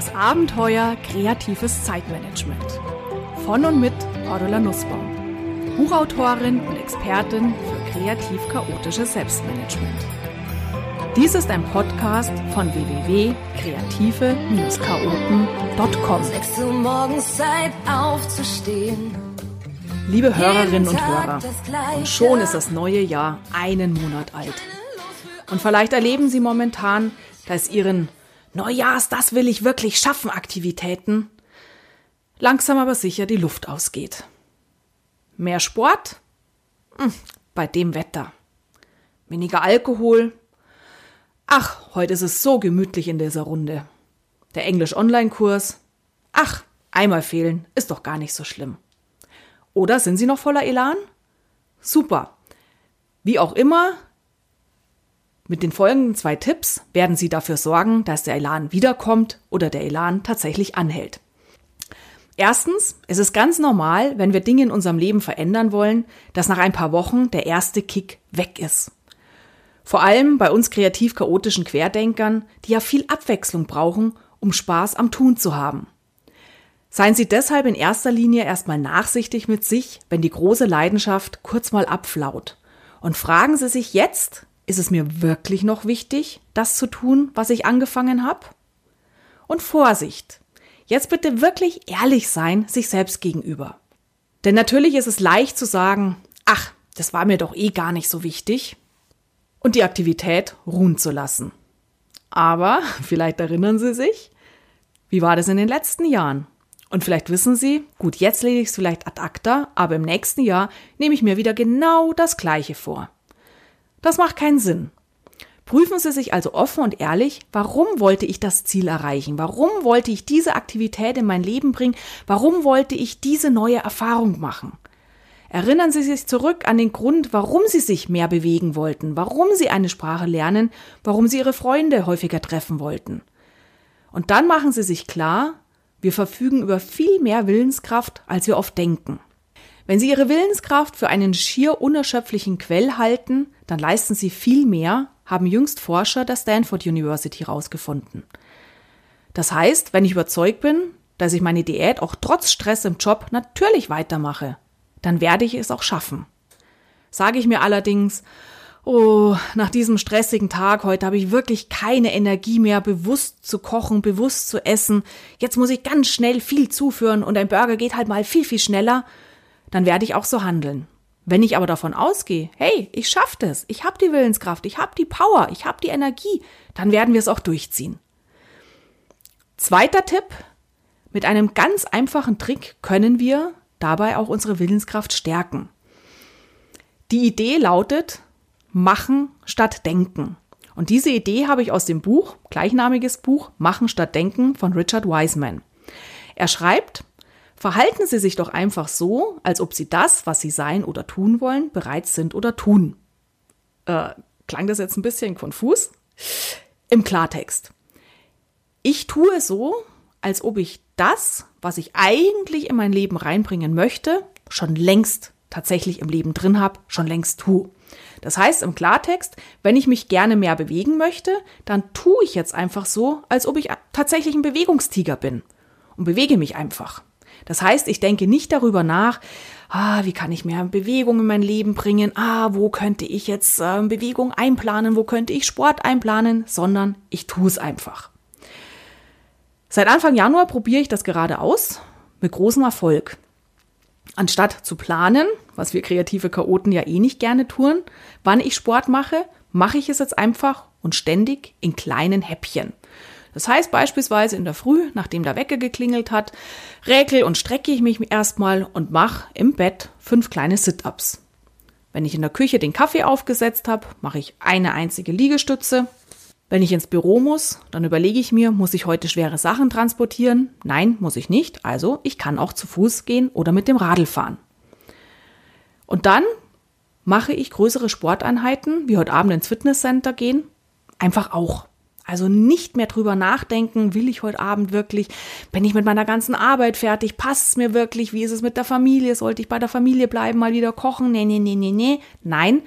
Das Abenteuer kreatives Zeitmanagement. Von und mit Cordula Nussbaum. Buchautorin und Expertin für kreativ-chaotisches Selbstmanagement. Dies ist ein Podcast von www.kreative-chaoten.com. 6 Uhr morgens Zeit aufzustehen. Liebe Hörerinnen und Hörer, und schon ist das neue Jahr einen Monat alt. Und vielleicht erleben Sie momentan, dass Ihren Neujahrs, das will ich wirklich schaffen, Aktivitäten langsam aber sicher die Luft ausgeht. Mehr Sport? Hm, bei dem Wetter. Weniger Alkohol? Ach, heute ist es so gemütlich in dieser Runde. Der Englisch-Online-Kurs? Ach, einmal fehlen ist doch gar nicht so schlimm. Oder sind Sie noch voller Elan? Super. Wie auch immer, mit den folgenden zwei Tipps werden Sie dafür sorgen, dass der Elan wiederkommt oder der Elan tatsächlich anhält. Erstens, es ist ganz normal, wenn wir Dinge in unserem Leben verändern wollen, dass nach ein paar Wochen der erste Kick weg ist. Vor allem bei uns kreativ chaotischen Querdenkern, die ja viel Abwechslung brauchen, um Spaß am Tun zu haben. Seien Sie deshalb in erster Linie erstmal nachsichtig mit sich, wenn die große Leidenschaft kurz mal abflaut. Und fragen Sie sich jetzt, ist es mir wirklich noch wichtig, das zu tun, was ich angefangen habe? Und Vorsicht! Jetzt bitte wirklich ehrlich sein sich selbst gegenüber. Denn natürlich ist es leicht zu sagen, ach, das war mir doch eh gar nicht so wichtig und die Aktivität ruhen zu lassen. Aber vielleicht erinnern Sie sich, wie war das in den letzten Jahren? Und vielleicht wissen Sie, gut, jetzt lege ich es vielleicht ad acta, aber im nächsten Jahr nehme ich mir wieder genau das Gleiche vor. Das macht keinen Sinn. Prüfen Sie sich also offen und ehrlich, warum wollte ich das Ziel erreichen? Warum wollte ich diese Aktivität in mein Leben bringen? Warum wollte ich diese neue Erfahrung machen? Erinnern Sie sich zurück an den Grund, warum Sie sich mehr bewegen wollten, warum Sie eine Sprache lernen, warum Sie Ihre Freunde häufiger treffen wollten. Und dann machen Sie sich klar, wir verfügen über viel mehr Willenskraft, als wir oft denken. Wenn Sie Ihre Willenskraft für einen schier unerschöpflichen Quell halten, dann leisten Sie viel mehr, haben jüngst Forscher der Stanford University herausgefunden. Das heißt, wenn ich überzeugt bin, dass ich meine Diät auch trotz Stress im Job natürlich weitermache, dann werde ich es auch schaffen. Sage ich mir allerdings, oh, nach diesem stressigen Tag heute habe ich wirklich keine Energie mehr, bewusst zu kochen, bewusst zu essen, jetzt muss ich ganz schnell viel zuführen und ein Burger geht halt mal viel, viel schneller, dann werde ich auch so handeln. Wenn ich aber davon ausgehe, hey, ich schaffe das, ich habe die Willenskraft, ich habe die Power, ich habe die Energie, dann werden wir es auch durchziehen. Zweiter Tipp, mit einem ganz einfachen Trick können wir dabei auch unsere Willenskraft stärken. Die Idee lautet Machen statt Denken. Und diese Idee habe ich aus dem Buch, gleichnamiges Buch, Machen statt Denken von Richard Wiseman. Er schreibt, Verhalten Sie sich doch einfach so, als ob Sie das, was Sie sein oder tun wollen, bereits sind oder tun. Äh, klang das jetzt ein bisschen konfus? Im Klartext. Ich tue so, als ob ich das, was ich eigentlich in mein Leben reinbringen möchte, schon längst tatsächlich im Leben drin habe, schon längst tue. Das heißt im Klartext, wenn ich mich gerne mehr bewegen möchte, dann tue ich jetzt einfach so, als ob ich tatsächlich ein Bewegungstiger bin und bewege mich einfach. Das heißt, ich denke nicht darüber nach, ah, wie kann ich mehr Bewegung in mein Leben bringen, ah, wo könnte ich jetzt äh, Bewegung einplanen, wo könnte ich Sport einplanen, sondern ich tue es einfach. Seit Anfang Januar probiere ich das gerade aus, mit großem Erfolg. Anstatt zu planen, was wir kreative Chaoten ja eh nicht gerne tun, wann ich Sport mache, mache ich es jetzt einfach und ständig in kleinen Häppchen. Das heißt beispielsweise in der Früh, nachdem der Wecker geklingelt hat, räkel und strecke ich mich erstmal und mache im Bett fünf kleine Sit-ups. Wenn ich in der Küche den Kaffee aufgesetzt habe, mache ich eine einzige Liegestütze wenn ich ins Büro muss, dann überlege ich mir, muss ich heute schwere Sachen transportieren? Nein, muss ich nicht. Also ich kann auch zu Fuß gehen oder mit dem Radl fahren. Und dann mache ich größere Sporteinheiten, wie heute Abend ins Fitnesscenter gehen, einfach auch. Also nicht mehr drüber nachdenken, will ich heute Abend wirklich, bin ich mit meiner ganzen Arbeit fertig, passt es mir wirklich, wie ist es mit der Familie, sollte ich bei der Familie bleiben, mal wieder kochen, nee, nee, nee, nee, nee. Nein,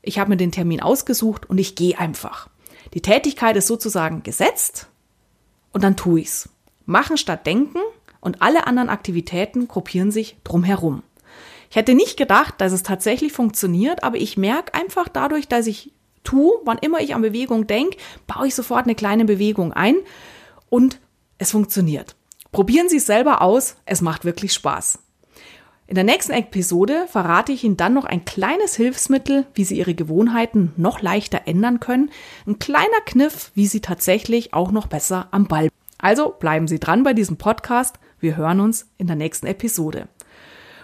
ich habe mir den Termin ausgesucht und ich gehe einfach. Die Tätigkeit ist sozusagen gesetzt und dann tue ich's. Machen statt denken und alle anderen Aktivitäten gruppieren sich drumherum. Ich hätte nicht gedacht, dass es tatsächlich funktioniert, aber ich merke einfach dadurch, dass ich tue, wann immer ich an Bewegung denke, baue ich sofort eine kleine Bewegung ein und es funktioniert. Probieren Sie es selber aus, es macht wirklich Spaß. In der nächsten Episode verrate ich Ihnen dann noch ein kleines Hilfsmittel, wie Sie Ihre Gewohnheiten noch leichter ändern können. Ein kleiner Kniff, wie Sie tatsächlich auch noch besser am Ball. Also bleiben Sie dran bei diesem Podcast. Wir hören uns in der nächsten Episode.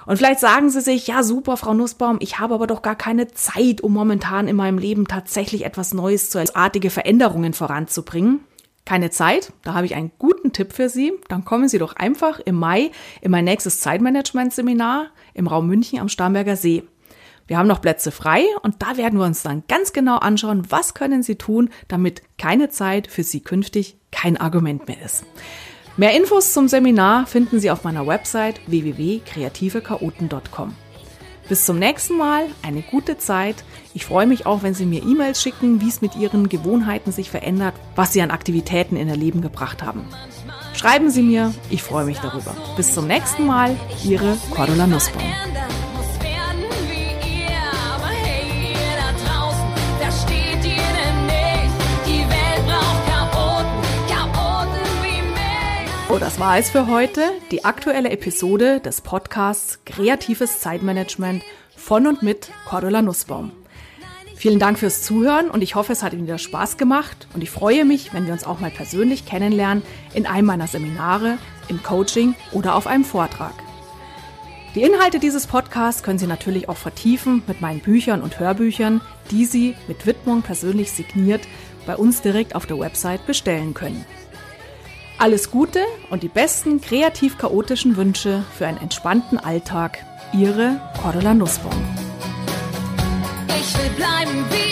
Und vielleicht sagen Sie sich, ja super, Frau Nussbaum, ich habe aber doch gar keine Zeit, um momentan in meinem Leben tatsächlich etwas Neues zu artige Veränderungen voranzubringen keine Zeit, da habe ich einen guten Tipp für Sie. Dann kommen Sie doch einfach im Mai in mein nächstes Zeitmanagement-Seminar im Raum München am Starnberger See. Wir haben noch Plätze frei und da werden wir uns dann ganz genau anschauen, was können Sie tun, damit keine Zeit für Sie künftig kein Argument mehr ist. Mehr Infos zum Seminar finden Sie auf meiner Website www.kreativechaoten.com. Bis zum nächsten Mal, eine gute Zeit. Ich freue mich auch, wenn Sie mir E-Mails schicken, wie es mit Ihren Gewohnheiten sich verändert, was Sie an Aktivitäten in Ihr Leben gebracht haben. Schreiben Sie mir, ich freue mich darüber. Bis zum nächsten Mal, Ihre Cordula Nussbaum. Das war es für heute. Die aktuelle Episode des Podcasts Kreatives Zeitmanagement von und mit Cordula Nussbaum. Vielen Dank fürs Zuhören und ich hoffe, es hat Ihnen wieder Spaß gemacht und ich freue mich, wenn wir uns auch mal persönlich kennenlernen in einem meiner Seminare, im Coaching oder auf einem Vortrag. Die Inhalte dieses Podcasts können Sie natürlich auch vertiefen mit meinen Büchern und Hörbüchern, die Sie mit Widmung persönlich signiert bei uns direkt auf der Website bestellen können. Alles Gute und die besten kreativ-chaotischen Wünsche für einen entspannten Alltag. Ihre Cordula Nussbaum. Ich will bleiben wie